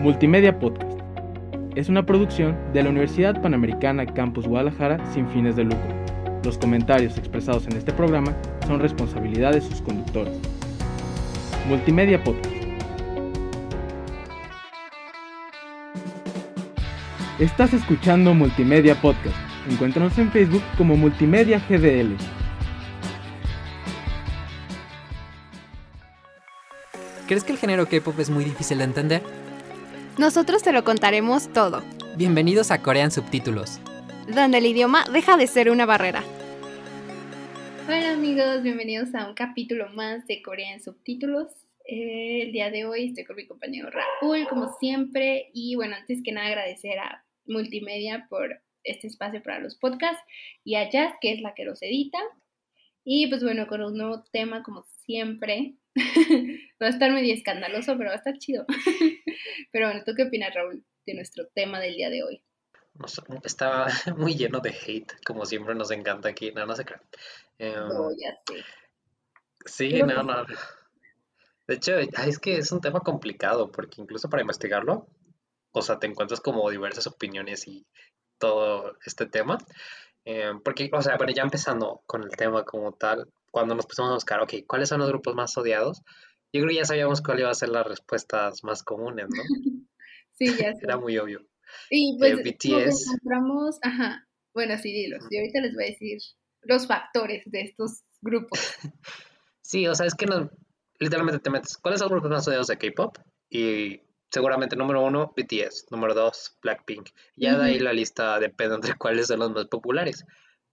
Multimedia Podcast. Es una producción de la Universidad Panamericana Campus Guadalajara sin fines de lucro. Los comentarios expresados en este programa son responsabilidad de sus conductores. Multimedia Podcast. Estás escuchando Multimedia Podcast. Encuéntranos en Facebook como Multimedia GDL. ¿Crees que el género K-pop es muy difícil de entender? Nosotros te lo contaremos todo, Bienvenidos a Corean Subtítulos. donde el idioma deja de ser una barrera. Hola amigos, bienvenidos a un capítulo más de Corea en subtítulos. Eh, el día de hoy estoy con mi compañero Raúl, como siempre, y bueno, antes que nada agradecer a Multimedia por este espacio para los podcasts y a Jazz, que es la que los edita. Y pues bueno, con un nuevo tema como siempre. va a estar medio escandaloso, pero va a estar chido. pero bueno, ¿tú qué opinas, Raúl, de nuestro tema del día de hoy? No sé, Está muy lleno de hate, como siempre nos encanta aquí. No, no se crean. Em, Oh, ya sé. sí, Pero no, no. De hecho, es que es un tema complicado, porque incluso para investigarlo, o sea, te encuentras como diversas opiniones y todo este tema. Em, porque, o sea, bueno, ya empezando con el tema como tal, cuando nos pusimos a buscar, ok, ¿cuáles son los grupos más odiados? Yo creo que ya sabíamos cuál iba a ser las respuestas más comunes, ¿no? Sí, ya sé. Era muy obvio. Y pues Eh, nos BTS. encontramos, ajá, bueno, sí, dilos. Y ahorita les voy a decir los factores de estos grupos. Sí, o sea, es que no, literalmente te metes, ¿cuáles son los grupos más odiados de K-pop? Y seguramente número uno, BTS, número dos, Blackpink. Ya de ahí la lista depende entre cuáles son los más populares.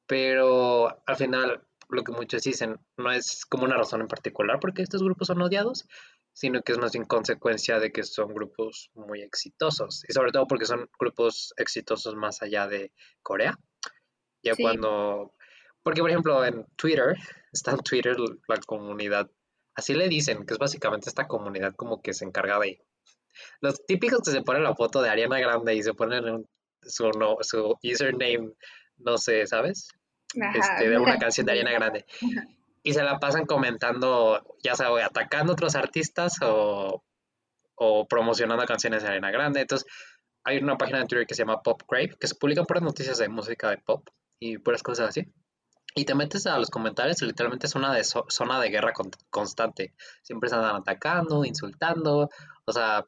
Pero al final, lo que muchos dicen no es como una razón en particular porque estos grupos son odiados, sino que es más bien consecuencia de que son grupos muy exitosos. Y sobre todo porque son grupos exitosos más allá de Corea. Ya Sí. cuando, porque por ejemplo en Twitter, está en Twitter la comunidad, así le dicen, que es básicamente esta comunidad como que se encarga de los típicos que se ponen la foto de Ariana Grande y se ponen un- su, no, su username, no sé, ¿sabes? Ajá, Este, de una canción de Ariana Grande. Ajá. Y se la pasan comentando, ya o atacando a otros artistas o, o promocionando canciones de Ariana Grande. Entonces, hay una página de Twitter que se llama Pop Crave, que se publican puras noticias de música de pop y puras cosas así. Y te metes a los comentarios y literalmente es una de zo- zona de guerra con- constante. Siempre se andan atacando, insultando. O sea,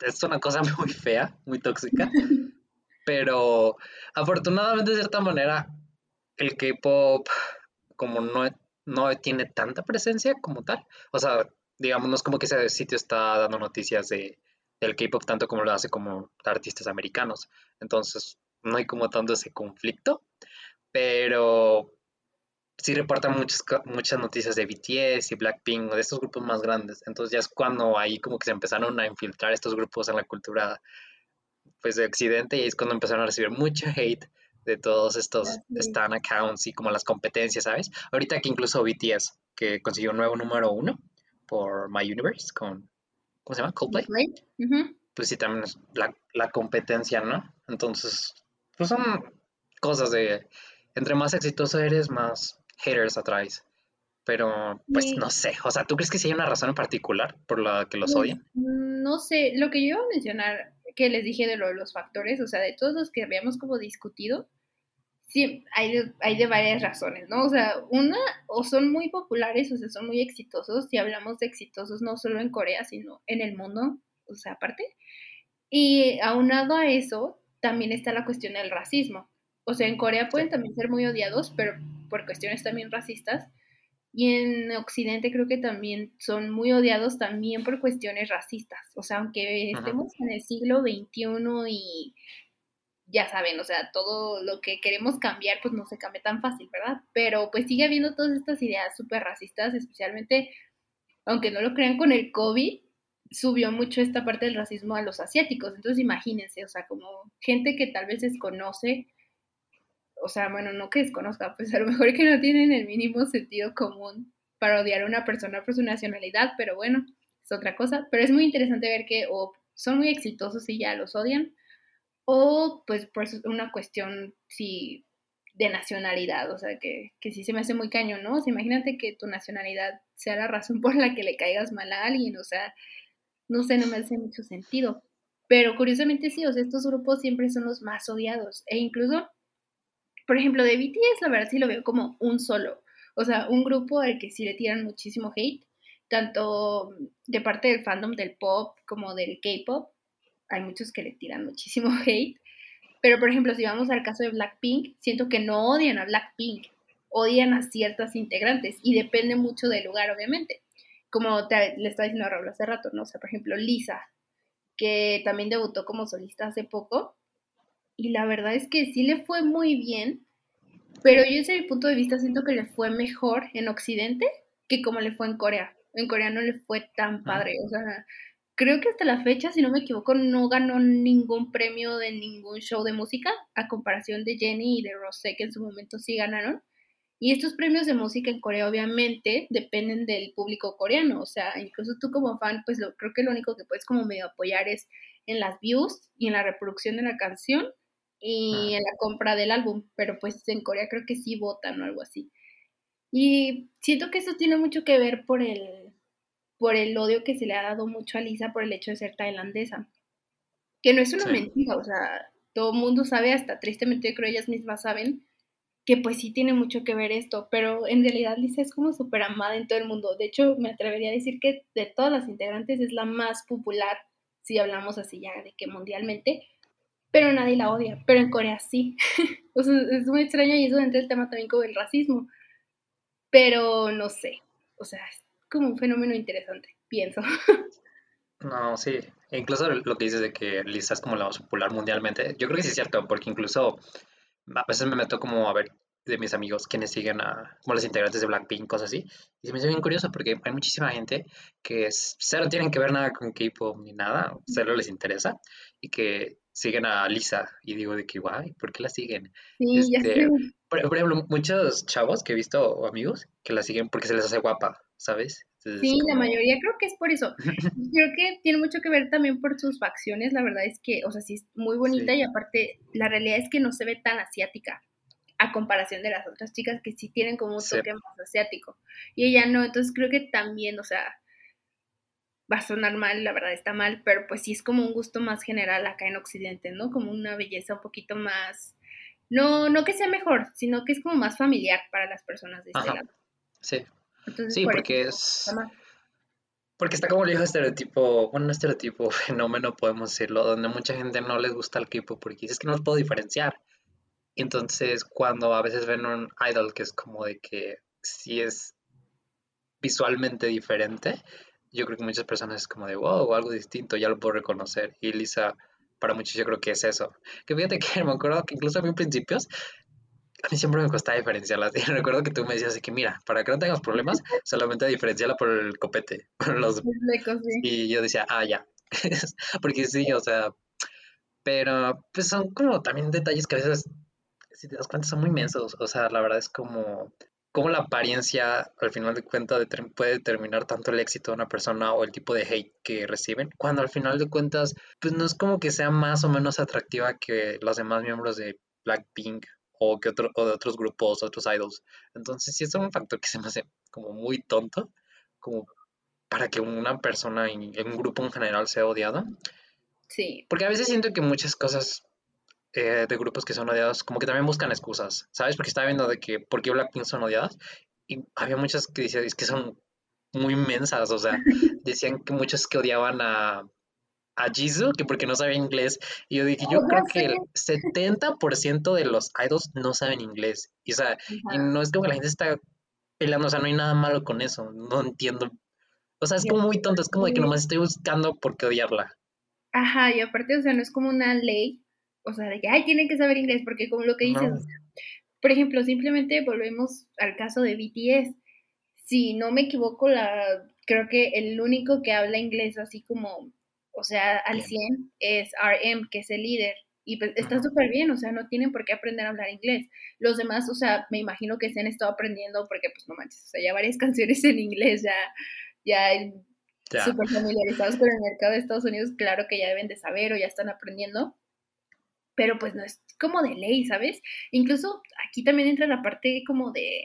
es una cosa muy fea, muy tóxica. Pero afortunadamente, de cierta manera, el K-pop, como no, no tiene tanta presencia como tal, o sea, digamos, no es como que ese sitio está dando noticias de, del K-pop tanto como lo hace como artistas americanos. Entonces, no hay como tanto ese conflicto, pero sí reportan muchas, muchas noticias de BTS y Blackpink, de estos grupos más grandes. Entonces, ya es cuando ahí como que se empezaron a infiltrar estos grupos en la cultura pues de Occidente y ahí es cuando empezaron a recibir mucho hate de todos estos es. stan accounts y como las competencias, ¿sabes? Ahorita que incluso BTS, que consiguió un nuevo número uno por My Universe con, ¿cómo se llama? Coldplay. Pues sí, también es la, la competencia, ¿no? Entonces, pues son cosas de, entre más exitoso eres, más haters atraes. Pero, pues Sí. no sé, o sea, ¿tú crees que sí hay una razón en particular por la que los Pues, odian? No sé, lo que yo iba a mencionar, que les dije de lo de los factores, o sea, de todos los que habíamos como discutido, sí, hay de, hay de varias razones, ¿no? O sea, una, o son muy populares, o sea, son muy exitosos, si hablamos de exitosos no solo en Corea, sino en el mundo, o sea, aparte. Y aunado a eso, también está la cuestión del racismo. O sea, en Corea pueden también ser muy odiados, pero por cuestiones también racistas. Y en Occidente creo que también son muy odiados también por cuestiones racistas. O sea, aunque Ajá. estemos en el siglo XXI y ya saben, o sea, todo lo que queremos cambiar pues no se cambia tan fácil, ¿verdad? Pero pues sigue habiendo todas estas ideas súper racistas, especialmente, aunque no lo crean con el COVID, subió mucho esta parte del racismo a los asiáticos. Entonces imagínense, o sea, como gente que tal vez desconoce o sea, bueno, no que desconozca, pues a lo mejor que no tienen el mínimo sentido común para odiar a una persona por su nacionalidad, pero bueno, es otra cosa. Pero es muy interesante ver que o son muy exitosos y ya los odian, o pues por una cuestión, sí, de nacionalidad, o sea, que, que sí se me hace muy caño, ¿no? O sea, imagínate que tu nacionalidad sea la razón por la que le caigas mal a alguien, o sea, no sé, no me hace mucho sentido. Pero curiosamente sí, o sea, estos grupos siempre son los más odiados. E incluso, por ejemplo, de BTS, la verdad sí lo veo como un solo. O sea, un grupo al que sí le tiran muchísimo hate, tanto de parte del fandom del pop como del K-pop. Hay muchos que le tiran muchísimo hate. Pero, por ejemplo, si vamos al caso de Blackpink, siento que no odian a Blackpink, odian a ciertas integrantes y depende mucho del lugar, obviamente. Como te, le estaba diciendo a Raúl hace rato, ¿no? O sea, por ejemplo, Lisa, que también debutó como solista hace poco. Y la verdad es que sí le fue muy bien, pero yo desde mi punto de vista siento que le fue mejor en Occidente que como le fue en Corea. En Corea no le fue tan padre, o sea, creo que hasta la fecha, si no me equivoco, no ganó ningún premio de ningún show de música, a comparación de Jenny y de Rosé, que en su momento sí ganaron. Y estos premios de música en Corea obviamente dependen del público coreano, o sea, incluso tú como fan, pues lo, creo que lo único que puedes como medio apoyar es en las views y en la reproducción de la canción y en la compra del álbum, pero pues en Corea creo que sí votan o algo así. Y siento que eso tiene mucho que ver por el, por el odio que se le ha dado mucho a Lisa por el hecho de ser tailandesa. Que no es una mentira, o sea, todo el mundo sabe, hasta tristemente yo creo ellas mismas saben, que pues sí tiene mucho que ver esto, pero en realidad Lisa es como súper amada en todo el mundo. De hecho, me atrevería a decir que de todas las integrantes es la más popular, si hablamos así ya de que mundialmente, pero nadie la odia, pero en Corea sí. o sea, es muy extraño y eso entra el tema también con el racismo. Pero no sé, o sea, es como un fenómeno interesante, pienso. No, sí. E incluso lo que dices de que Lisa es como la más popular mundialmente, yo creo que sí es cierto, porque incluso a veces me meto como a ver de mis amigos quienes siguen a como los integrantes de Blackpink, cosas así. Y se me hace bien curioso porque hay muchísima gente que cero tienen que ver nada con K-pop ni nada, cero les interesa y que siguen a Lisa. Y digo de que, guay, ¿por qué la siguen? Sí, ya Este, por, por ejemplo, muchos chavos que he visto o amigos que la siguen porque se les hace guapa, ¿sabes? Entonces, Sí, la mayoría creo que es por eso. Creo que tiene mucho que ver también por sus facciones. La verdad es que, o sea, sí es muy bonita Sí. y aparte, la realidad es que no se ve tan asiática a comparación de las otras chicas que sí tienen como un Sí. toque más asiático. Y ella no, entonces creo que también, o sea, va a sonar mal, la verdad está mal, pero pues sí es como un gusto más general acá en Occidente, ¿no? Como una belleza un poquito más, no, no que sea mejor, sino que es como más familiar para las personas de este lado. Sí, Entonces, sí, por porque eso es... Porque está como el viejo estereotipo, bueno, no estereotipo, fenómeno, podemos decirlo, donde mucha gente no les gusta el K-pop porque dices que no los puedo diferenciar. Entonces, cuando a veces ven un idol que es como de que sí es visualmente diferente, yo creo que muchas personas es como de wow, algo distinto, ya lo puedo reconocer. Y Lisa, para muchos, yo creo que es eso. Que fíjate que me acuerdo que incluso a mí en principios, a mí siempre me costaba diferenciarlas. Y recuerdo que tú me decías de que, mira, para que no tengas problemas, solamente diferenciala por el copete, por los Es leco, sí. y yo decía, ah, ya. Porque sí, o sea, pero pues son como también detalles que a veces, si te das cuenta, son muy mensos. O sea, la verdad es como, como la apariencia, al final de cuentas, puede determinar tanto el éxito de una persona o el tipo de hate que reciben, cuando al final de cuentas, pues no es como que sea más o menos atractiva que los demás miembros de Blackpink o que otro, o de otros grupos, otros idols. Entonces, sí es un factor que se me hace como muy tonto, como para que una persona y un grupo en general sea odiado. Sí, Porque a veces siento que muchas cosas eh, de grupos que son odiados, como que también buscan excusas, ¿sabes? Porque estaba viendo de que por qué Blackpink son odiadas y había muchas que decían es que son muy inmensas, o sea, decían que muchos que odiaban a, a Jisoo, que porque no sabía inglés, y yo dije, yo creo que el 70% de los idols no saben inglés, y o sea, y no es como que la gente está peleando, o sea, no hay nada malo con eso, no entiendo. O sea, es como muy tonto, es como de que nomás estoy buscando por qué odiarla. Ajá, y aparte, o sea, no es como una ley, o sea, de que, ay, tienen que saber inglés, porque como lo que dices, No. o sea, por ejemplo, simplemente volvemos al caso de BTS. Si no me equivoco, la, creo que el único que habla inglés así como, o sea, al Bien. 100 es RM, que es el líder. Y pues está súper bien, o sea, no tienen por qué aprender a hablar inglés. Los demás, o sea, me imagino que se han estado aprendiendo porque, pues, no manches, o sea, ya varias canciones en inglés, ya, ya Ya. súper familiarizados con el mercado de Estados Unidos, claro que ya deben de saber o ya están aprendiendo, pero pues no es como de ley, ¿sabes? Incluso aquí también entra la parte como de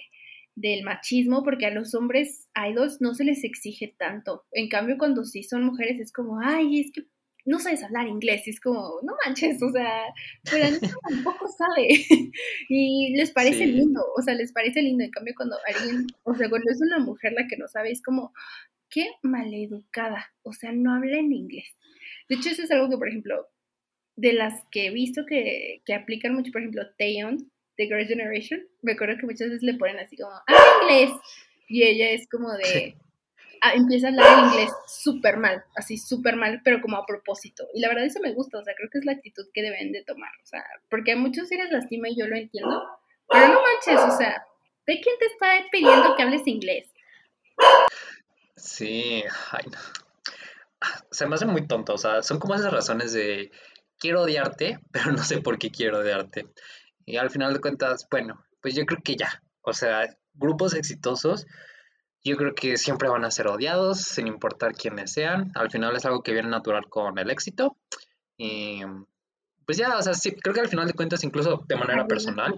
del machismo, porque a los hombres idols no se les exige tanto. En cambio, cuando sí son mujeres es como, ay, es que no sabes hablar inglés. Es como, no manches, o sea, pero tampoco sabe. y les parece lindo, o sea, les parece lindo. En cambio, cuando alguien, o sea, cuando es una mujer la que no sabe, es como, qué maleducada, o sea, no habla en inglés. De hecho, eso es algo que, por ejemplo, de las que he visto que, que aplican mucho, por ejemplo, Taeyeon de Girl Generation, me acuerdo que muchas veces le ponen así como, ¡ah, inglés! Y ella es como de, ah, empieza a hablar inglés súper mal, así súper mal, pero como a propósito. Y la verdad eso me gusta, o sea, creo que es la actitud que deben de tomar, o sea, porque a muchos sí les lastima y yo lo entiendo, pero no manches, o sea, ¿de quién te está pidiendo que hables inglés? Sí, ay no. Se me hace muy tonto, o sea, son como esas razones de quiero odiarte, pero no sé por qué quiero odiarte. Y al final de cuentas, bueno, pues yo creo que ya. O sea, grupos exitosos, yo creo que siempre van a ser odiados, sin importar quiénes sean. Al final es algo que viene natural con el éxito. Y pues ya, o sea, sí, creo que al final de cuentas, incluso de manera personal.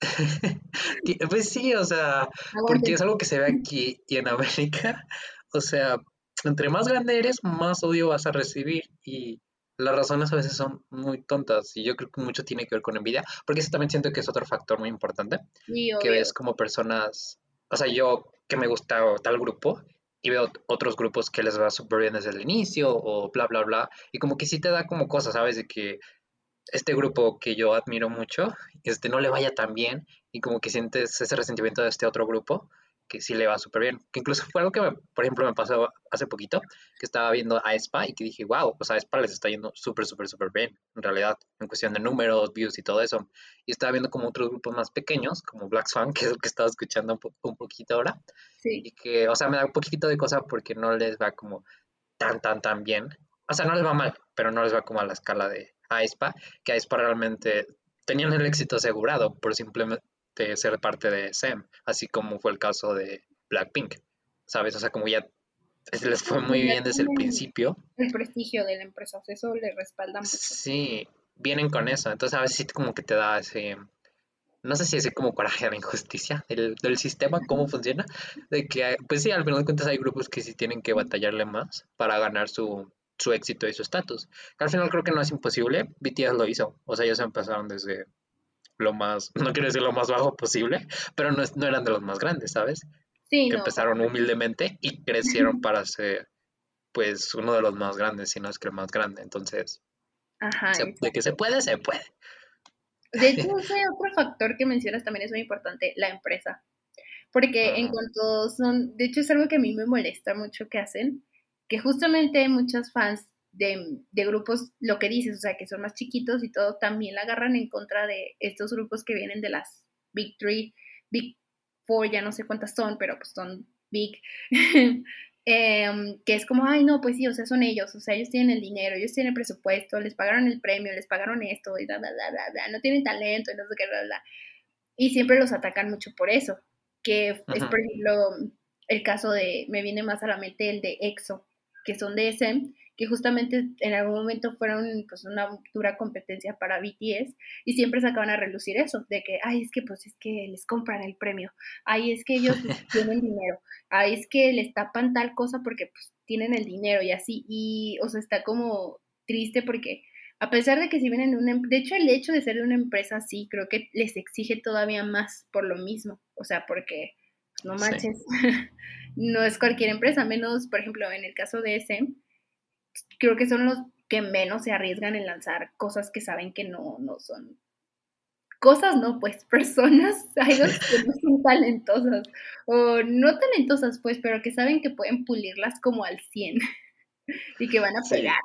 pues sí, o sea, porque es algo que se ve aquí y en América. O sea, entre más grande eres, más odio vas a recibir. Y las razones a veces son muy tontas y yo creo que mucho tiene que ver con envidia, porque eso también siento que es otro factor muy importante, que ves como personas, o sea, yo que me gusta tal grupo y veo otros grupos que les va súper bien desde el inicio o bla, bla, bla, y como que sí te da como cosas, ¿sabes? De que este grupo que yo admiro mucho, este no le vaya tan bien y como que sientes ese resentimiento de este otro grupo que sí le va súper bien. Que incluso fue algo que, por ejemplo, me pasó hace poquito, que estaba viendo a Spa y que dije, wow, pues a Spa les está yendo súper, súper, súper bien, en realidad, en cuestión de números, views y todo eso. Y estaba viendo como otros grupos más pequeños, como Black Swan, que es el que estaba escuchando un, un poquito ahora. Sí. Y que, o sea, me da un poquito de cosa porque no les va como tan, tan, tan bien. O sea, no les va mal, pero no les va como a la escala de Aespa, que Aespa realmente tenían el éxito asegurado por simplemente ser parte de SEM, así como fue el caso de Blackpink, ¿sabes? O sea, como ya les fue muy bien desde el principio. El prestigio de la empresa, eso le respalda mucho. Sí, vienen con eso, entonces a veces sí como que te da ese, no sé si es como coraje a la injusticia del, del, sistema, cómo funciona, de que, pues sí, al final de cuentas hay grupos que sí tienen que batallarle más para ganar su, su éxito y su estatus. Al final creo que no es imposible, BTS lo hizo, o sea, ellos empezaron desde lo más, no quiero decir lo más bajo posible, pero no, no eran de los más grandes, ¿sabes? Sí, Empezaron humildemente y crecieron para ser, pues, uno de los más grandes, si no es que el más grande. Entonces, de que se puede, se puede. De hecho, ese otro factor que mencionas también es muy importante, la empresa. Porque en cuanto son, de hecho es algo que a mí me molesta mucho que hacen, que justamente muchos fans de, grupos, lo que dices, o sea, que son más chiquitos y todo, también la agarran en contra de estos grupos que vienen de las Big Three, Big Four, ya no sé cuántas son, pero pues son Big. Em, que es como, ay, no, pues sí, o sea, son ellos, o sea, ellos tienen el dinero, ellos tienen el presupuesto, les pagaron el premio, les pagaron esto, y bla, bla, bla, bla, no tienen talento, y no sé qué, bla, bla. Y siempre los atacan mucho por eso, que es, por ejemplo, el caso de, me viene más a la mente el de EXO, que son de SM, que justamente en algún momento fueron pues una dura competencia para BTS y siempre sacaban a relucir eso, de que, ay, es que pues es que les compran el premio, ay, es que ellos tienen dinero, ay, es que les tapan tal cosa porque pues tienen el dinero y así, y o sea, está como triste porque a pesar de que si vienen de una, em, de hecho el hecho de ser de una empresa así, creo que les exige todavía más por lo mismo, o sea, porque no manches, no es cualquier empresa, menos, por ejemplo, en el caso de SM, creo que son los que menos se arriesgan en lanzar cosas que saben que no, no son cosas, no, pues personas, hay dos que no son talentosas, o no talentosas, pues, pero que saben que pueden pulirlas como al 100 y que van a pegar,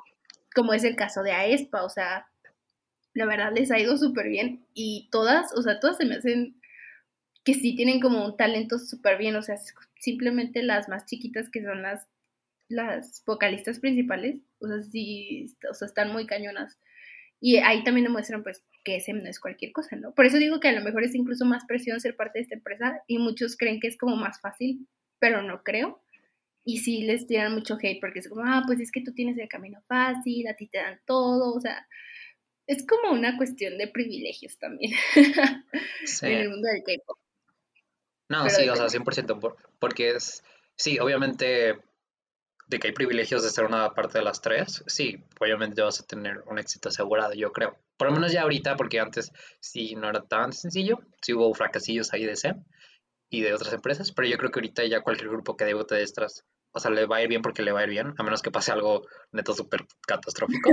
como es el caso de Aespa, o sea, la verdad les ha ido súper bien y todas, o sea, todas se me hacen que sí tienen como un talento súper bien, o sea, simplemente las más chiquitas que son las las vocalistas principales, o sea, sí, o sea, están muy cañonas. Y ahí también demuestran, pues, que ese no es cualquier cosa, ¿no? Por eso digo que a lo mejor es incluso más presión ser parte de esta empresa y muchos creen que es como más fácil, pero no creo. Y sí les tiran mucho hate porque es como, ah, pues es que tú tienes el camino fácil, a ti te dan todo, o sea, es como una cuestión de privilegios también en el mundo del K-pop. No, sí, o sea, 100%, porque es, sí, obviamente de que hay privilegios de ser una parte de las tres, sí, obviamente vas a tener un éxito asegurado, yo creo. Por lo menos ya ahorita, porque antes sí no era tan sencillo, sí hubo fracasillos ahí de SEM y de otras empresas, pero yo creo que ahorita ya cualquier grupo que debute de estas, o sea, le va a ir bien porque le va a ir bien, a menos que pase algo neto súper catastrófico.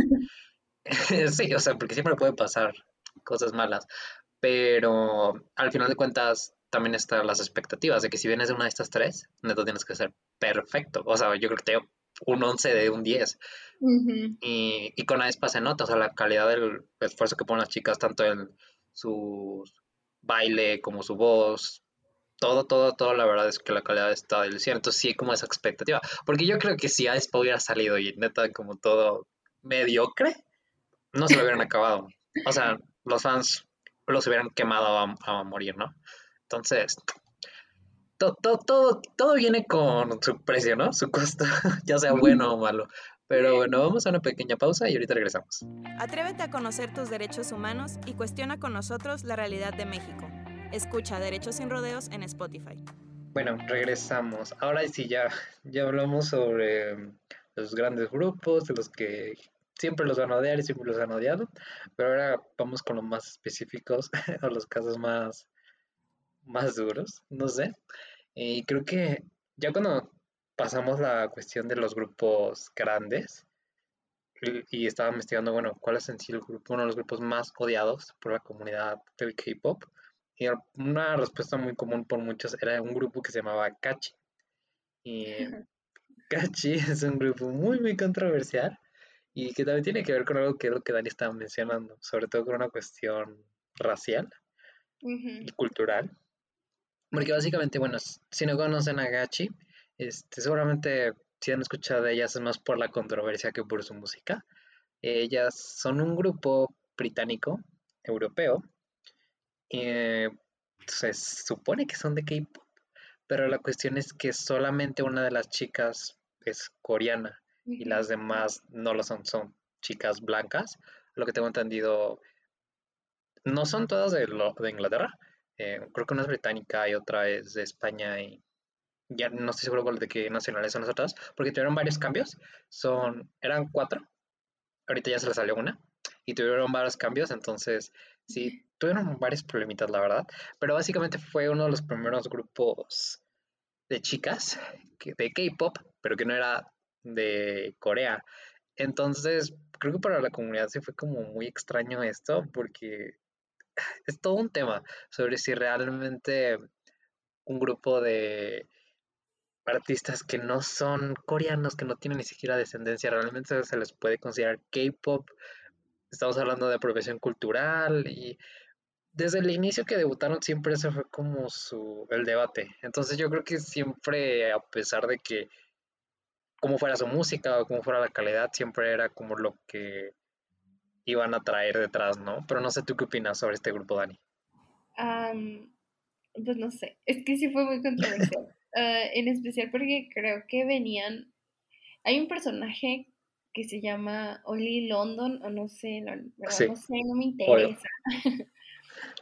sí, o sea, porque siempre puede pasar cosas malas, pero al final de cuentas también están las expectativas de que si vienes de una de estas tres, neto tienes que ser perfecto. O sea, yo creo que te un 11 de un 10. y, y, con Aespa se nota, o sea, la calidad del esfuerzo que ponen las chicas, tanto en su baile como su voz, todo, todo, todo, la verdad es que la calidad está del cielo. Entonces sí hay como esa expectativa. Porque yo creo que si Aespa hubiera salido y neta como todo mediocre, no se lo hubieran acabado. O sea, los fans los hubieran quemado a, a morir, ¿no? Entonces, todo, todo, todo, viene con su precio, ¿no? Su costo, ya sea bueno o malo. Pero bueno, vamos a una pequeña pausa y ahorita regresamos. Atrévete a conocer tus derechos humanos y cuestiona con nosotros la realidad de México. Escucha Derechos sin Rodeos en Spotify. Bueno, regresamos. Ahora sí, ya, ya hablamos sobre los grandes grupos, de los que siempre los van a odiar y siempre los han odiado. Pero ahora vamos con los más específicos, o los casos más más duros, no sé. Y creo que ya cuando pasamos la cuestión de los grupos grandes y, estaba investigando, bueno, cuál es en sí el grupo, uno de los grupos más odiados por la comunidad del K-pop, y una respuesta muy común por muchos era un grupo que se llamaba Kachi. Y Kachi es un grupo muy, muy controversial y que también tiene que ver con algo que es lo que Dani estaba mencionando, sobre todo con una cuestión racial y cultural. Porque básicamente, bueno, si no conocen a Gachi, este, seguramente si han escuchado de ellas es más por la controversia que por su música. Ellas son un grupo británico, europeo, eh, se supone que son de K-pop, pero la cuestión es que solamente una de las chicas es coreana y las demás no lo son, son chicas blancas. Lo que tengo entendido, no son todas de, de Inglaterra, eh, creo que una es británica y otra es de España y ya no estoy seguro de qué nacionales son las otras, porque tuvieron varios cambios. Son, eran cuatro, ahorita ya se les salió una, y tuvieron varios cambios, entonces sí, tuvieron varios problemitas, la verdad. Pero básicamente fue uno de los primeros grupos de chicas de K-pop, pero que no era de Corea. Entonces, creo que para la comunidad sí fue como muy extraño esto, porque es todo un tema sobre si realmente un grupo de artistas que no son coreanos, que no tienen ni siquiera descendencia, realmente se les puede considerar K-pop. Estamos hablando de apropiación cultural y desde el inicio que debutaron siempre ese fue como su el debate. Entonces yo creo que siempre a pesar de que como fuera su música o como fuera la calidad, siempre era como lo que iban a traer detrás, ¿no? Pero no sé tú qué opinas sobre este grupo, Dani. pues no sé, es que sí fue muy controversial. Ah, en especial porque creo que venían. Hay un personaje que se llama Oli London, o no sé, no, no sé, no me interesa.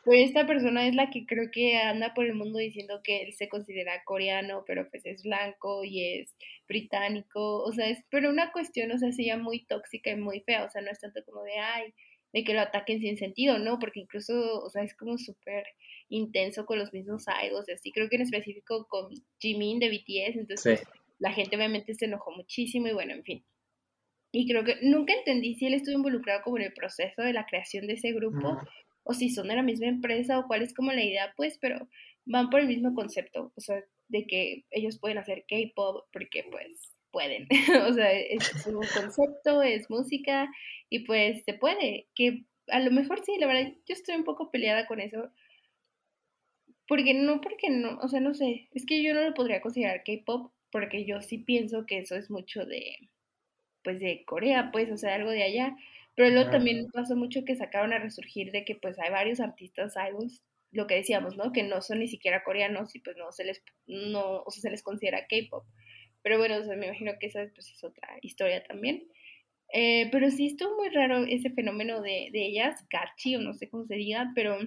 Pero esta persona es la que creo que anda por el mundo diciendo que él se considera coreano, pero pues es blanco y es británico, o sea, es pero una cuestión, o sea, sería muy tóxica y muy fea, o sea, no es tanto como de, ay, de que lo ataquen sin sentido, ¿no? Porque incluso, o sea, es como súper intenso con los mismos idols, y así, creo que en específico con Jimin de BTS, entonces la gente obviamente se enojó muchísimo y bueno, en fin. Y creo que nunca entendí si él estuvo involucrado como en el proceso de la creación de ese grupo, o si son de la misma empresa o cuál es como la idea, pues, pero van por el mismo concepto, o sea, de que ellos pueden hacer K-pop porque pues pueden, o sea, es un concepto, es música y pues se puede, que a lo mejor sí, la verdad, yo estoy un poco peleada con eso, porque no, porque no, o sea, no sé, es que yo no lo podría considerar K-pop porque yo sí pienso que eso es mucho de, pues de Corea, pues, o sea, algo de allá, pero luego también pasó mucho que sacaron a resurgir de que pues hay varios artistas idols, lo que decíamos, ¿no? Que no son ni siquiera coreanos y pues no se les, no, o sea, se les considera K-pop. Pero bueno, o sea, me imagino que esa pues, es otra historia también. Eh, pero sí estuvo muy raro ese fenómeno de, de ellas, Karchi o no sé cómo se diga, pero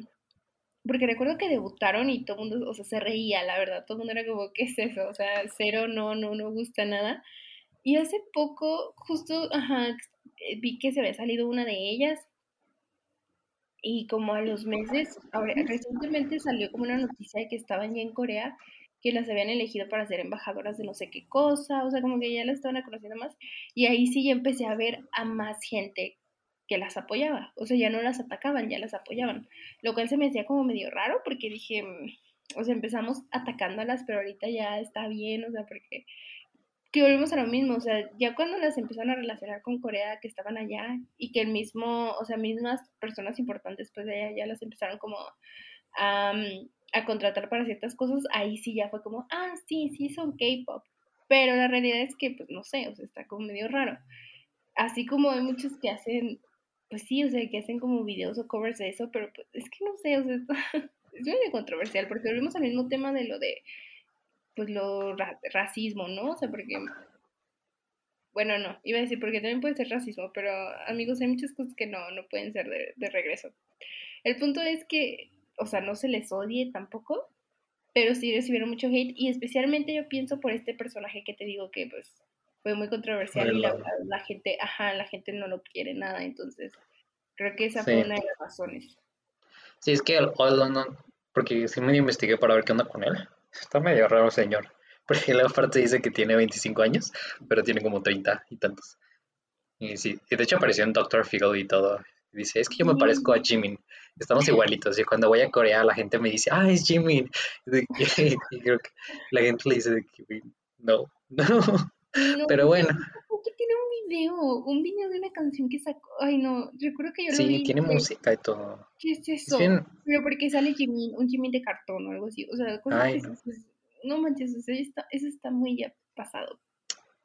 porque recuerdo que debutaron y todo el mundo, o sea, se reía, la verdad, todo el mundo era como, ¿qué es eso? O sea, cero, no, no, no gusta nada. Y hace poco, justo, ajá, vi que se había salido una de ellas. Y como a los meses, ahora, recientemente salió como una noticia de que estaban ya en Corea, que las habían elegido para ser embajadoras de no sé qué cosa, o sea, como que ya las estaban conociendo más. Y ahí sí ya empecé a ver a más gente que las apoyaba, o sea, ya no las atacaban, ya las apoyaban, lo cual se me hacía como medio raro porque dije, mm, o sea, empezamos atacándolas, pero ahorita ya está bien, o sea, porque que volvemos a lo mismo, o sea, ya cuando las empezaron a relacionar con Corea, que estaban allá, y que el mismo, o sea, mismas personas importantes pues de allá ya las empezaron como a, a contratar para ciertas cosas, ahí sí ya fue como, ah, sí, sí son K-pop, pero la realidad es que, pues no sé, o sea, está como medio raro. Así como hay muchos que hacen, pues sí, o sea, que hacen como videos o covers de eso, pero pues es que no sé, o sea, es muy controversial, porque volvemos al mismo tema de lo de pues lo racismo, ¿no? O sea, porque bueno, no, iba a decir porque también puede ser racismo, pero amigos, hay muchas cosas que no, no pueden ser de, de regreso. El punto es que, o sea, no se les odie tampoco, pero sí recibieron mucho hate y especialmente yo pienso por este personaje que te digo que pues fue muy controversial y la, la, gente, ajá, la gente no lo quiere nada, entonces creo que esa fue una de las razones. Sí, es que el no, porque sí me investigué para ver qué onda con él. Está medio raro, señor. Porque la parte dice que tiene 25 años, pero tiene como 30 y tantos. Y sí, y de hecho apareció en Doctor Fiddle y todo. dice, es que yo me parezco a Jimin. Estamos igualitos. Y cuando voy a Corea, la gente me dice, ah, es Jimin. Y, creo que la gente le dice, no, no. Pero bueno. Un video, de una canción que sacó. Ay, no, recuerdo que yo lo vi. Sí, tiene música y todo. ¿Qué es eso? Pero porque sale Jimin, un Jimin de cartón o algo así. O sea, cosas Ay, no. no manches, eso está, eso está muy ya pasado.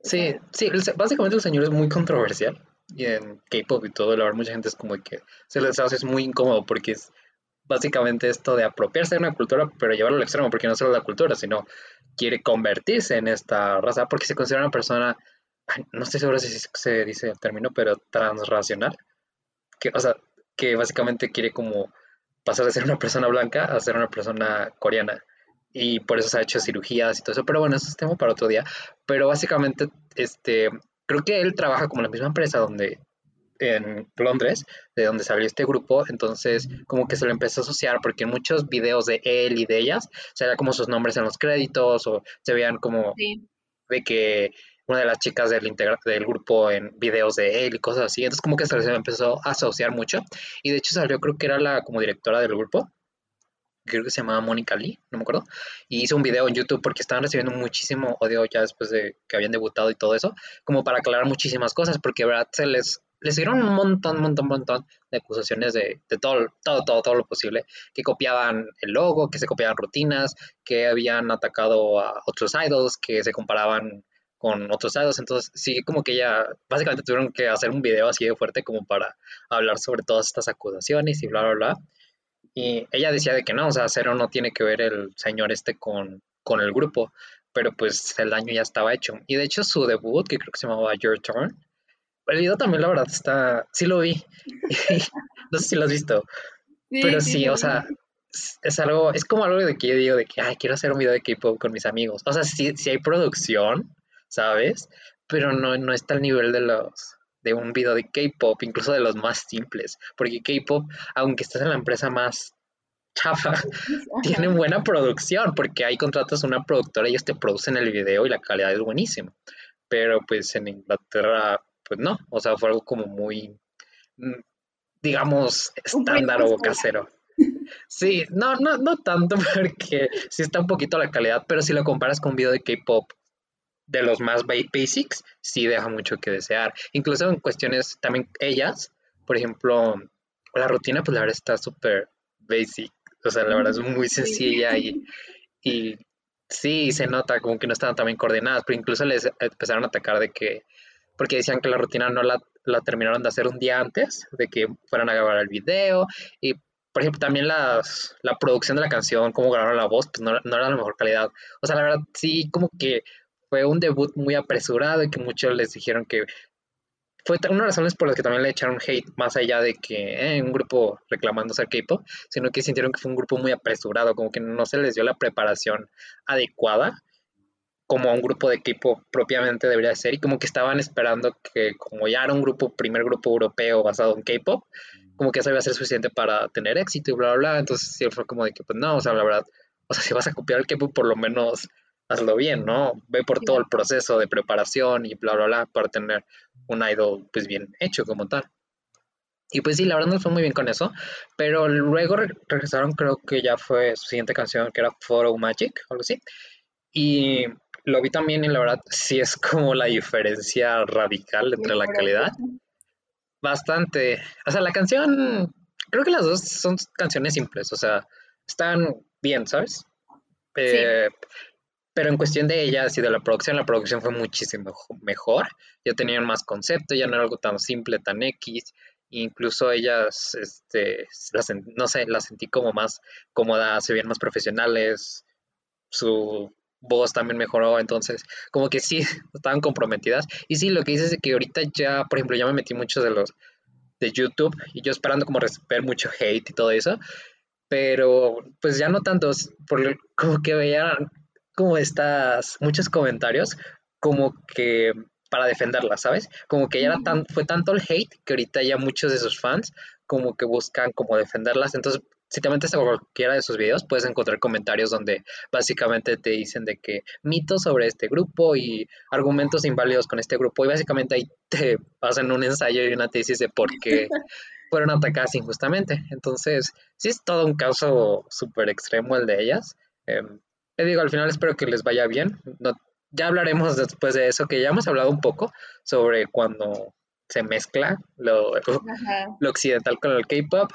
Sí, sí, básicamente el señor es muy controversial. Y en K-pop y todo, la verdad, mucha gente es como que se les hace muy incómodo porque es básicamente esto de apropiarse de una cultura, pero llevarlo al extremo, porque no solo la cultura, sino quiere convertirse en esta raza, porque se considera una persona, no estoy seguro si se dice el término, pero transracional, que, o sea, que básicamente quiere como pasar de ser una persona blanca a ser una persona coreana. Y por eso se ha hecho cirugías y todo eso. Pero bueno, eso es tema para otro día. Pero básicamente, este, creo que él trabaja como la misma empresa donde en Londres, de donde salió este grupo, entonces como que se lo empezó a asociar porque en muchos videos de él y de ellas se como sus nombres en los créditos o se veían como de que una de las chicas del, del grupo en videos de él y cosas así, entonces como que se le empezó a asociar mucho. Y de hecho salió creo que era la como directora del grupo. Creo que se llamaba Mónica Lee, no me acuerdo, y hizo un video en YouTube porque estaban recibiendo muchísimo odio ya después de que habían debutado y todo eso, como para aclarar muchísimas cosas, porque verdad se les les dieron un montón, montón, montón de acusaciones de, de, todo, todo, todo, todo lo posible, que copiaban el logo, que se copiaban rutinas, que habían atacado a otros idols, que se comparaban con otros idols, entonces sí, como que ya, básicamente tuvieron que hacer un video así de fuerte como para hablar sobre todas estas acusaciones y bla, bla, bla. Y ella decía de que no, o sea, cero no tiene que ver el señor este con, con el grupo, pero pues el daño ya estaba hecho. Y de hecho su debut, que creo que se llamaba Your Turn, el video también, la verdad, está. Sí lo vi. no sé si lo has visto. pero sí, o sea, es algo. Es como algo de que yo digo de que, ay, quiero hacer un video de K-pop con mis amigos. O sea, sí, sí hay producción, ¿sabes? Pero no, no está al nivel de los de un video de K-pop, incluso de los más simples. Porque K-pop, aunque estés en la empresa más chafa, tiene buena producción, porque ahí contratas una productora, ellos te producen el video y la calidad es buenísima. Pero pues en Inglaterra pues no, o sea, fue algo como muy, mm, digamos, estándar o casero. Sí, no, no, no tanto porque sí está un poquito la calidad, pero si lo comparas con un video de K-pop de los más basics, sí deja mucho que desear. Incluso en cuestiones también ellas, por ejemplo, la rutina, pues la verdad está súper basic, o sea, la verdad es muy sencilla y, y sí, se nota como que no estaban tan bien coordinadas, pero incluso les empezaron a atacar de que porque decían que la rutina no la, terminaron de hacer un día antes de que fueran a grabar el video y por ejemplo, también las, la producción de la canción, cómo grabaron la voz, pues no, no, era la mejor calidad. O sea, la verdad, sí, como que fue un debut muy apresurado y que muchos les dijeron que fue una de las razones por las que también le echaron hate, más allá de que eh, un grupo reclamando ser K-pop, sino que sintieron que fue un grupo muy apresurado, como que no se les dio la preparación adecuada como un grupo de equipo propiamente debería ser y como que estaban esperando que como ya era un grupo, primer grupo europeo basado en K-pop, como que eso iba a ser suficiente para tener éxito y bla, bla, bla. Entonces sí fue como de que, pues no, o sea, la verdad, o sea, si vas a copiar el K-pop, por lo menos hazlo bien, ¿no? Ve por todo el proceso de preparación y bla, bla, bla, para tener un idol, pues bien hecho como tal. Y pues sí, la verdad no fue muy bien con eso, pero luego regresaron, creo que ya fue su siguiente canción, que era Photo Magic, algo así. Y lo vi también y la verdad sí es como la diferencia radical entre la calidad. Bastante. O sea, la canción, creo que las dos son canciones simples, o sea, están bien, ¿sabes? Eh, pero en cuestión de ellas y de la producción, la producción fue muchísimo mejor. Ya tenían más concepto, ya no era algo tan simple, tan X. Incluso ellas, este, no sé, las sentí como más cómodas, se veían más profesionales. Su voz también mejoró, entonces como que sí, estaban comprometidas. Y sí, lo que dices es que ahorita ya, por ejemplo, ya me metí muchos de los de YouTube y yo esperando como ver mucho hate y todo eso, pero pues ya no tantos, porque como que veían como estas, muchos comentarios como que para defenderla, ¿sabes? Como que ya era tan, fue tanto el hate que ahorita ya muchos de sus fans como que buscan como defenderlas, entonces si te metes a cualquiera de sus videos, puedes encontrar comentarios donde básicamente te dicen de que mitos sobre este grupo y argumentos inválidos con este grupo. Y básicamente ahí te hacen un ensayo y una tesis de por qué fueron atacadas injustamente. Entonces, sí es todo un caso súper extremo el de ellas. Eh, digo, al final espero que les vaya bien. No, ya hablaremos después de eso, que ya hemos hablado un poco sobre cuando se mezcla lo, lo occidental con el K-pop.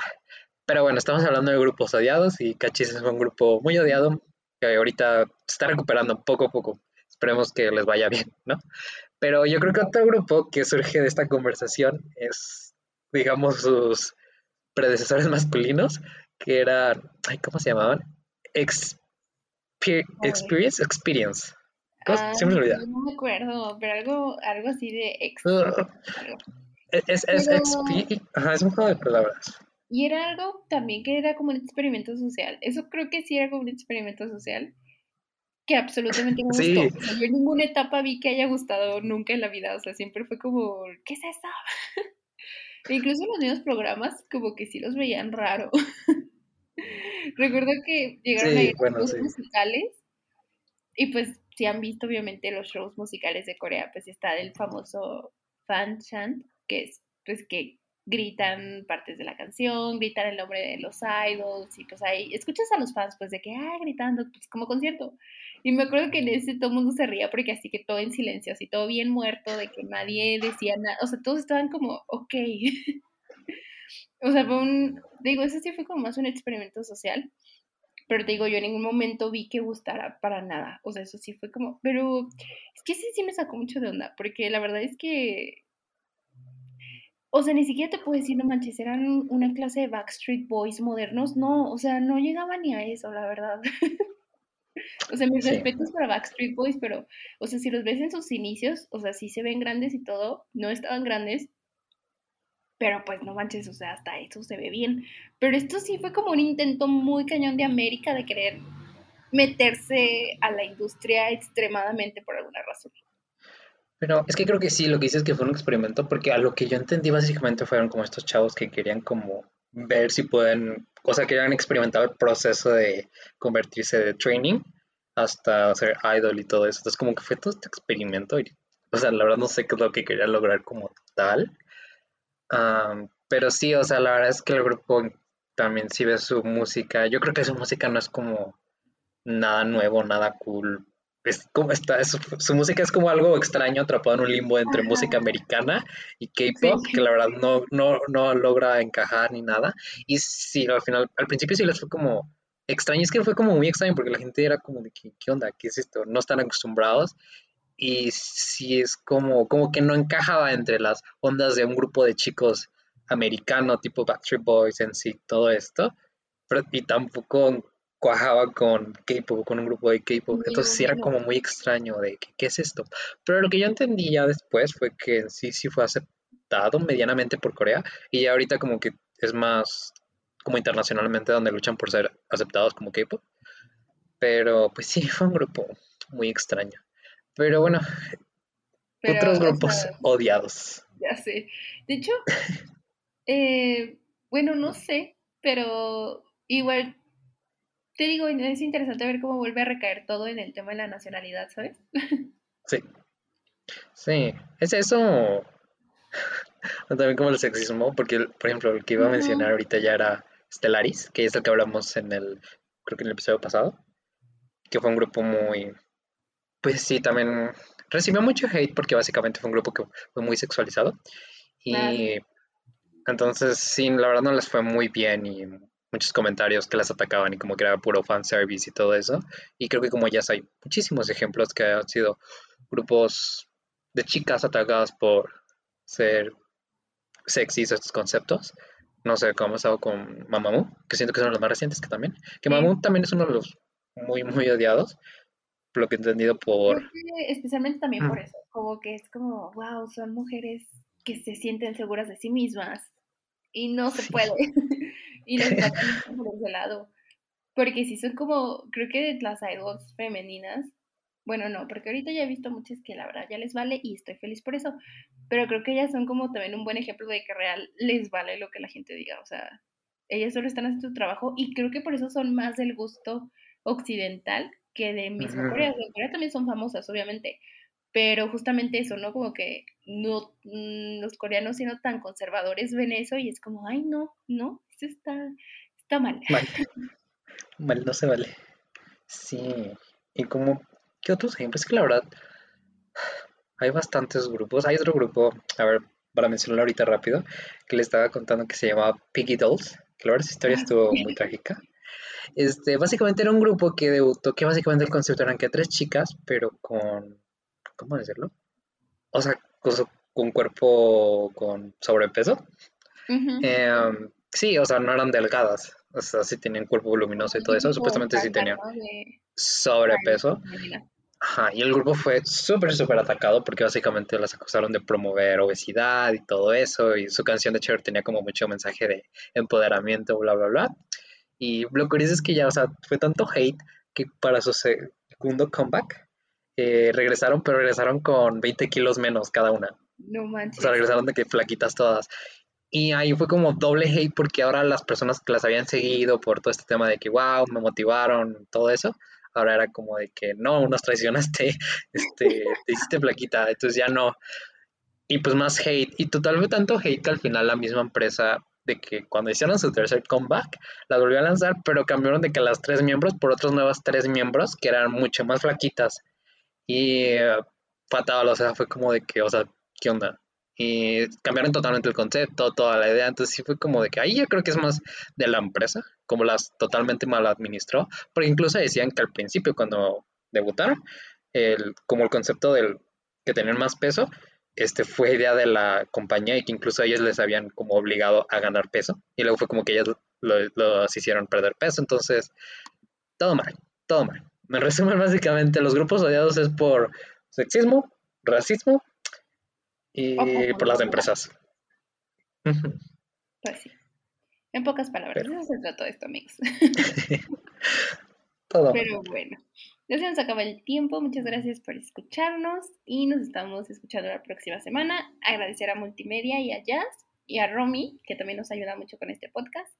Pero bueno, estamos hablando de grupos odiados y Cachis es un grupo muy odiado que ahorita se está recuperando poco a poco. Esperemos que les vaya bien, ¿no? Pero yo creo que otro grupo que surge de esta conversación es, digamos, sus predecesores masculinos, que eran, ¿cómo se llamaban? Experience, Experience. se me olvida. No me acuerdo, pero algo, algo así de ex. Uh, es, es, es un juego de palabras. Y era algo también que era como un experimento social. Eso creo que sí era como un experimento social que absolutamente me gustó. yo en ninguna etapa vi que haya gustado nunca en la vida. O sea, siempre fue como, ¿qué es eso? incluso los mismos programas como que sí los veían raro. Recuerdo que llegaron a ir a los musicales y pues si han visto obviamente los shows musicales de Corea, pues está el famoso fan chant, que es pues que gritan partes de la canción, gritan el nombre de los idols y pues ahí escuchas a los fans pues de que, ah, gritando, pues como concierto. Y me acuerdo que en ese todo el mundo se ría porque así que todo en silencio, así todo bien muerto, de que nadie decía nada, o sea, todos estaban como, ok. o sea, fue un, digo, eso sí fue como más un experimento social, pero te digo, yo en ningún momento vi que gustara para nada, o sea, eso sí fue como, pero es que sí, sí me sacó mucho de onda, porque la verdad es que o sea, ni siquiera te puedo decir, no manches, eran una clase de Backstreet Boys modernos. No, o sea, no llegaba ni a eso, la verdad. o sea, mis respetos para Backstreet Boys, pero, o sea, si los ves en sus inicios, o sea, sí se ven grandes y todo, no estaban grandes, pero pues no manches, o sea, hasta eso se ve bien. Pero esto sí fue como un intento muy cañón de América de querer meterse a la industria extremadamente por alguna razón. Pero es que creo que sí, lo que dices es que fue un experimento, porque a lo que yo entendí básicamente fueron como estos chavos que querían como ver si pueden, o sea, querían experimentar el proceso de convertirse de training hasta ser idol y todo eso. Entonces como que fue todo este experimento. Y, o sea, la verdad no sé qué es lo que quería lograr como tal. Pero sí, o sea, la verdad es que el grupo también sí ve su música. Yo creo que su música no es como nada nuevo, nada cool es como está, su, música es como algo extraño, atrapado en un limbo entre música americana y K-pop, que la verdad no, no, no logra encajar ni nada. Y sí, al final, al principio sí les fue como extraño, es que fue como muy extraño porque la gente era como de, ¿qué, qué onda? ¿Qué es esto? No están acostumbrados. Y sí es como, como que no encajaba entre las ondas de un grupo de chicos americano, tipo Backstreet Boys, en sí, todo esto. Pero, y tampoco cuajaba con K-pop, con un grupo de K-pop. Entonces sí era como muy extraño de ¿qué, es esto. Pero lo que yo entendí ya después fue que sí, sí fue aceptado medianamente por Corea y ya ahorita como que es más como internacionalmente donde luchan por ser aceptados como K-pop. Pero pues sí, fue un grupo muy extraño. Pero bueno, Pero, otros grupos sea, odiados. Ya sé. De hecho, eh, bueno, no sé, pero igual te digo, es interesante ver cómo vuelve a recaer todo en el tema de la nacionalidad, ¿sabes? Sí. Sí, es eso. También como el sexismo, porque, por ejemplo, el que iba a mencionar ahorita ya era Stellaris, que es el que hablamos en el, creo que en el episodio pasado, que fue un grupo muy, pues sí, también recibió mucho hate porque básicamente fue un grupo que fue muy sexualizado. Y entonces, sí, la verdad no les fue muy bien y muchos comentarios que las atacaban y como que era puro fanservice y todo eso. Y creo que como ya hay muchísimos ejemplos que han sido grupos de chicas atacadas por ser sexys estos conceptos. No sé cómo ha estado con Mamamoo, que siento que son los más recientes que también. Que. Mamamoo también es uno de los muy, muy odiados, lo que he entendido por... Creo que especialmente también por eso, como que es como, wow, son mujeres que se sienten seguras de sí mismas y no se Sí. puede. y les matan por ese lado. Porque si son como, creo que las idols femeninas, bueno, no, porque ahorita ya he visto muchas que la verdad ya les vale y estoy feliz por eso, pero creo que ellas son como también un buen ejemplo de que real les vale lo que la gente diga, o sea, ellas solo están haciendo su trabajo y creo que por eso son más del gusto occidental que de mismo. Corea. En Corea también son famosas, obviamente, pero justamente eso, ¿no? Como que no, mm, los coreanos siendo tan conservadores ven eso y es como, ay, no, no, eso está, está mal. Mal. Mal, no se vale. Sí. Y como, ¿qué otros ejemplos? Es que la verdad, hay bastantes grupos. Hay otro grupo, a ver, para mencionarlo ahorita rápido, que le estaba contando que se llamaba Piggy Dolls, que la verdad esa historia Ah, estuvo muy trágica. Este, básicamente era un grupo que debutó, que básicamente el concepto eran que tres chicas, pero con, ¿cómo decirlo? O sea, con, su- con cuerpo con sobrepeso. Em, sí, o sea, no eran delgadas. O sea, sí tenían cuerpo voluminoso y todo eso. Supuestamente sí tenían sobrepeso. Ajá, y el grupo fue súper, súper atacado porque básicamente las acusaron de promover obesidad y todo eso. Y su canción de Cher tenía como mucho mensaje de empoderamiento, bla, bla, bla. Y lo curioso es que ya, o sea, fue tanto hate que para su segundo comeback eh, regresaron, pero regresaron con 20 kilos menos cada una. No O manches. sea, regresaron de que flaquitas todas. Y ahí fue como doble hate porque ahora las personas que las habían seguido por todo este tema de que, wow, me motivaron, todo eso, ahora era como de que, no, nos traicionaste, este, te hiciste flaquita, entonces ya no. Y pues más hate. Y total fue tanto hate que al final la misma empresa de que cuando hicieron su tercer comeback, las volvió a lanzar, pero cambiaron de que las tres miembros por otros nuevas tres miembros que eran mucho más flaquitas. Y eh, fatal, o sea, fue como de que, o sea, ¿qué onda? Y cambiaron totalmente el concepto, toda la idea. Entonces sí fue como de que ahí yo creo que es más de la empresa, como las totalmente mal administró. Porque incluso decían que al principio, cuando debutaron, el, como el concepto del que tenían más peso, este fue idea de la compañía y que incluso ellos les habían como obligado a ganar peso. Y luego fue como que ellos lo- los hicieron perder peso. Entonces, todo mal, todo mal. En resumen, básicamente, los grupos odiados es por sexismo, racismo y por las empresas. Pues sí. En pocas palabras, Pero- eso se trató esto, amigos. Todo mal. Pero bueno, ya se nos acaba el tiempo. Muchas gracias por escucharnos y nos estamos escuchando la próxima semana. Agradecer a Multimedia y a Jazz y a Romy, que también nos ayuda mucho con este podcast.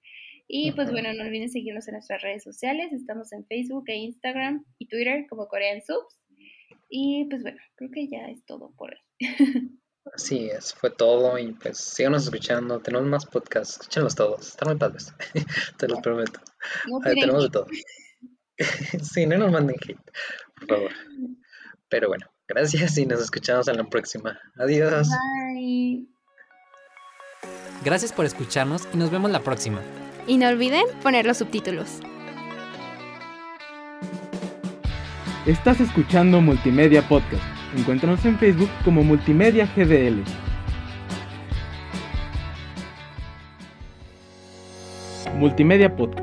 Y pues bueno, no olviden seguirnos en nuestras redes sociales. Estamos en Facebook e Instagram y Twitter como Korean Subs. Y pues bueno, creo que ya es todo por hoy. Así es, fue todo y pues síganos escuchando, tenemos más podcasts, escúchenlos todos, están muy padres, te los prometo. No Ahí tenemos de todo. sí, no nos manden hate, por favor. Pero bueno, gracias y nos escuchamos en la próxima. Adiós. Bye. Gracias por escucharnos y nos vemos la próxima. Y no olviden poner los subtítulos. Estás escuchando Multimedia Podcast. Encuéntranos en Facebook como Multimedia GDL. Multimedia Podcast.